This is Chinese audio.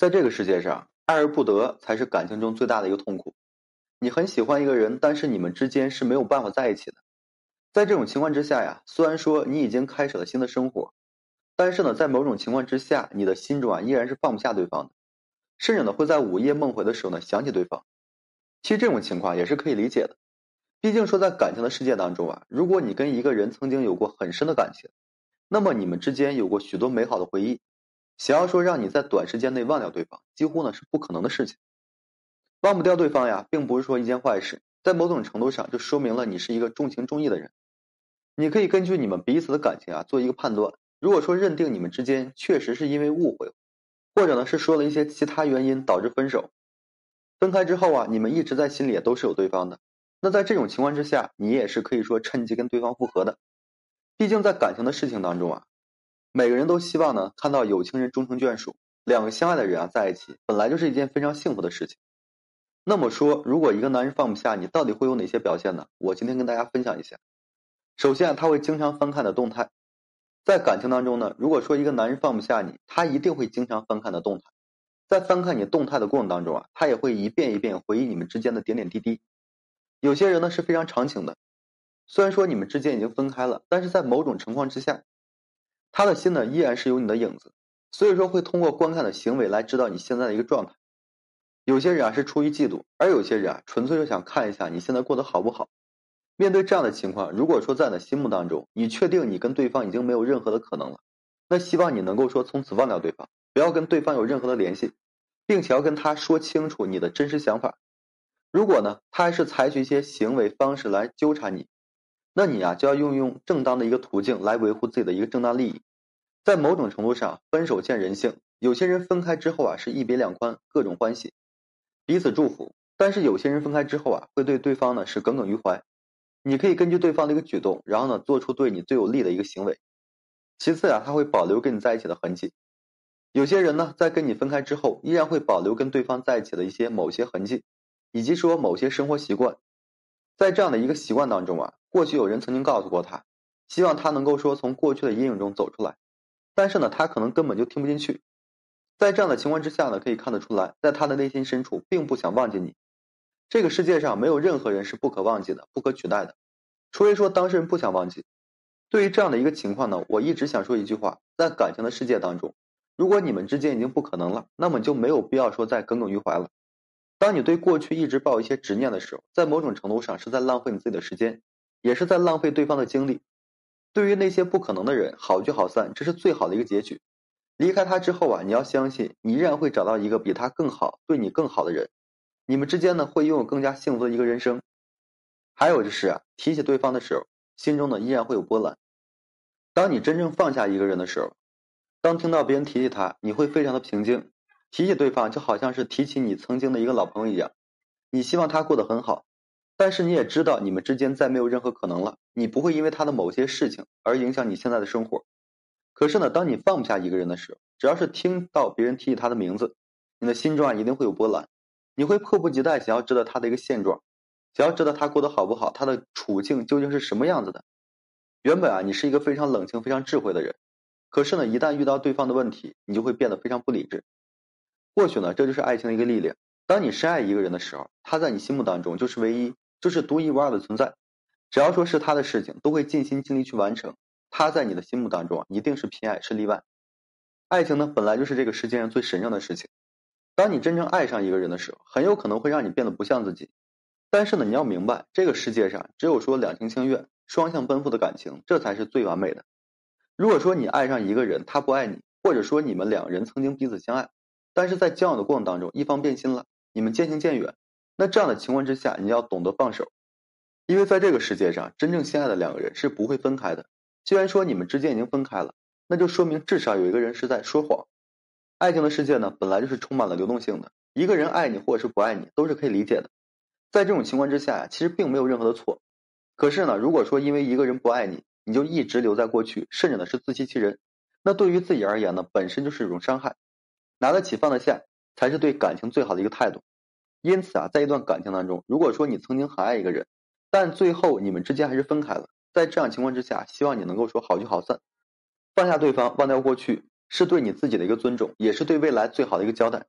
在这个世界上，爱而不得才是感情中最大的一个痛苦。你很喜欢一个人，但是你们之间是没有办法在一起的。在这种情况之下呀，虽然说你已经开始了新的生活，但是呢，在某种情况之下，你的心中啊依然是放不下对方的，甚至呢会在午夜梦回的时候呢想起对方。其实这种情况也是可以理解的，毕竟说在感情的世界当中啊，如果你跟一个人曾经有过很深的感情，那么你们之间有过许多美好的回忆。想要说让你在短时间内忘掉对方，几乎呢是不可能的事情。忘不掉对方呀，并不是说一件坏事，在某种程度上就说明了你是一个重情重义的人。你可以根据你们彼此的感情啊做一个判断。如果说认定你们之间确实是因为误会，或者呢是说了一些其他原因导致分手，分开之后啊，你们一直在心里也都是有对方的。那在这种情况之下，你也是可以说趁机跟对方复合的。毕竟在感情的事情当中啊。每个人都希望呢看到有情人终成眷属，两个相爱的人啊在一起，本来就是一件非常幸福的事情。那么说，如果一个男人放不下你，到底会有哪些表现呢？我今天跟大家分享一下。首先，他会经常翻看的动态。在感情当中呢，如果说一个男人放不下你，他一定会经常翻看的动态。在翻看你动态的过程当中啊，他也会一遍一遍回忆你们之间的点点滴滴。有些人呢是非常长情的，虽然说你们之间已经分开了，但是在某种情况之下。他的心呢，依然是有你的影子，所以说会通过观看的行为来知道你现在的一个状态。有些人啊是出于嫉妒，而有些人啊纯粹就想看一下你现在过得好不好。面对这样的情况，如果说在你的心目当中，你确定你跟对方已经没有任何的可能了，那希望你能够说从此忘掉对方，不要跟对方有任何的联系，并且要跟他说清楚你的真实想法。如果呢，他还是采取一些行为方式来纠缠你。那你啊就要运用正当的一个途径来维护自己的一个正当利益，在某种程度上，分手见人性。有些人分开之后啊是一别两宽，各种欢喜，彼此祝福；但是有些人分开之后啊会对对方呢是耿耿于怀。你可以根据对方的一个举动，然后呢做出对你最有利的一个行为。其次啊他会保留跟你在一起的痕迹。有些人呢在跟你分开之后，依然会保留跟对方在一起的一些某些痕迹，以及说某些生活习惯。在这样的一个习惯当中啊。过去有人曾经告诉过他，希望他能够说从过去的阴影中走出来，但是呢，他可能根本就听不进去。在这样的情况之下呢，可以看得出来，在他的内心深处并不想忘记你。这个世界上没有任何人是不可忘记的、不可取代的，除非说当事人不想忘记。对于这样的一个情况呢，我一直想说一句话：在感情的世界当中，如果你们之间已经不可能了，那么就没有必要说再耿耿于怀了。当你对过去一直抱一些执念的时候，在某种程度上是在浪费你自己的时间。也是在浪费对方的精力。对于那些不可能的人，好聚好散，这是最好的一个结局。离开他之后啊，你要相信，你依然会找到一个比他更好、对你更好的人。你们之间呢，会拥有更加幸福的一个人生。还有就是啊，提起对方的时候，心中呢依然会有波澜。当你真正放下一个人的时候，当听到别人提起他，你会非常的平静。提起对方，就好像是提起你曾经的一个老朋友一样，你希望他过得很好。但是你也知道，你们之间再没有任何可能了。你不会因为他的某些事情而影响你现在的生活。可是呢，当你放不下一个人的时候，只要是听到别人提起他的名字，你的心中啊一定会有波澜。你会迫不及待想要知道他的一个现状，想要知道他过得好不好，他的处境究竟是什么样子的。原本啊，你是一个非常冷静、非常智慧的人，可是呢，一旦遇到对方的问题，你就会变得非常不理智。或许呢，这就是爱情的一个力量。当你深爱一个人的时候，他在你心目当中就是唯一。就是独一无二的存在，只要说是他的事情，都会尽心尽力去完成。他在你的心目当中一定是偏爱，是例外。爱情呢，本来就是这个世界上最神圣的事情。当你真正爱上一个人的时候，很有可能会让你变得不像自己。但是呢，你要明白，这个世界上只有说两情相悦、双向奔赴的感情，这才是最完美的。如果说你爱上一个人，他不爱你，或者说你们两人曾经彼此相爱，但是在交往的过程当中，一方变心了，你们渐行渐远。那这样的情况之下，你要懂得放手，因为在这个世界上，真正相爱的两个人是不会分开的。既然说你们之间已经分开了，那就说明至少有一个人是在说谎。爱情的世界呢，本来就是充满了流动性的，一个人爱你或者是不爱你，都是可以理解的。在这种情况之下呀，其实并没有任何的错。可是呢，如果说因为一个人不爱你，你就一直留在过去，甚至呢是自欺欺人，那对于自己而言呢，本身就是一种伤害。拿得起放得下，才是对感情最好的一个态度。因此啊，在一段感情当中，如果说你曾经很爱一个人，但最后你们之间还是分开了，在这样情况之下，希望你能够说好聚好散，放下对方，忘掉过去，是对你自己的一个尊重，也是对未来最好的一个交代。